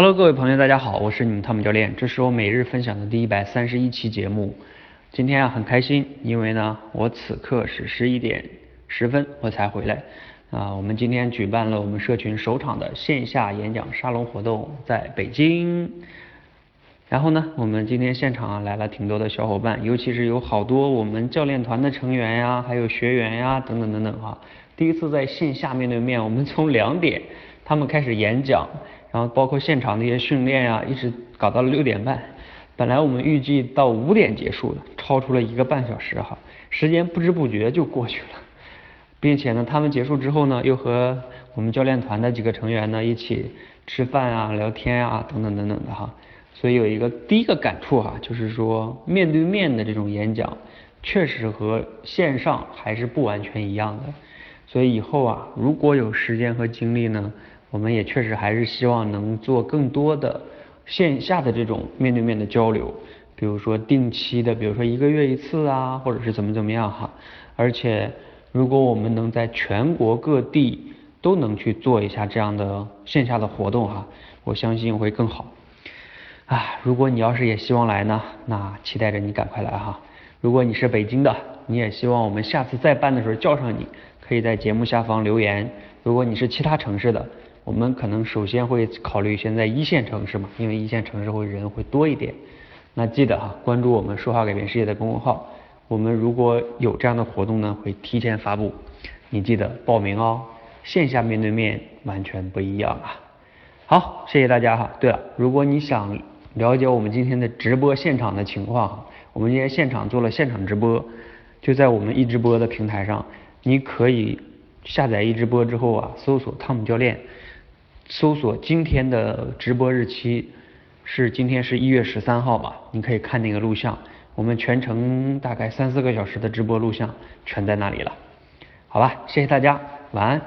Hello，各位朋友，大家好，我是你们汤姆教练，这是我每日分享的第一百三十一期节目。今天啊很开心，因为呢我此刻是十一点十分我才回来啊。我们今天举办了我们社群首场的线下演讲沙龙活动，在北京。然后呢，我们今天现场啊来了挺多的小伙伴，尤其是有好多我们教练团的成员呀，还有学员呀，等等等等哈。第一次在线下面对面，我们从两点他们开始演讲。然后包括现场那些训练呀，一直搞到了六点半。本来我们预计到五点结束的，超出了一个半小时哈，时间不知不觉就过去了。并且呢，他们结束之后呢，又和我们教练团的几个成员呢一起吃饭啊、聊天啊等等等等的哈。所以有一个第一个感触哈，就是说面对面的这种演讲，确实和线上还是不完全一样的。所以以后啊，如果有时间和精力呢。我们也确实还是希望能做更多的线下的这种面对面的交流，比如说定期的，比如说一个月一次啊，或者是怎么怎么样哈。而且如果我们能在全国各地都能去做一下这样的线下的活动哈，我相信会更好。啊，如果你要是也希望来呢，那期待着你赶快来哈。如果你是北京的，你也希望我们下次再办的时候叫上你，可以在节目下方留言。如果你是其他城市的，我们可能首先会考虑先在一线城市嘛，因为一线城市会人会多一点。那记得哈，关注我们说话改变世界的公众号。我们如果有这样的活动呢，会提前发布，你记得报名哦。线下面对面完全不一样啊。好，谢谢大家哈。对了，如果你想了解我们今天的直播现场的情况哈，我们今天现场做了现场直播，就在我们一直播的平台上，你可以下载一直播之后啊，搜索汤姆教练。搜索今天的直播日期是今天是一月十三号吧？你可以看那个录像，我们全程大概三四个小时的直播录像全在那里了。好吧，谢谢大家，晚安。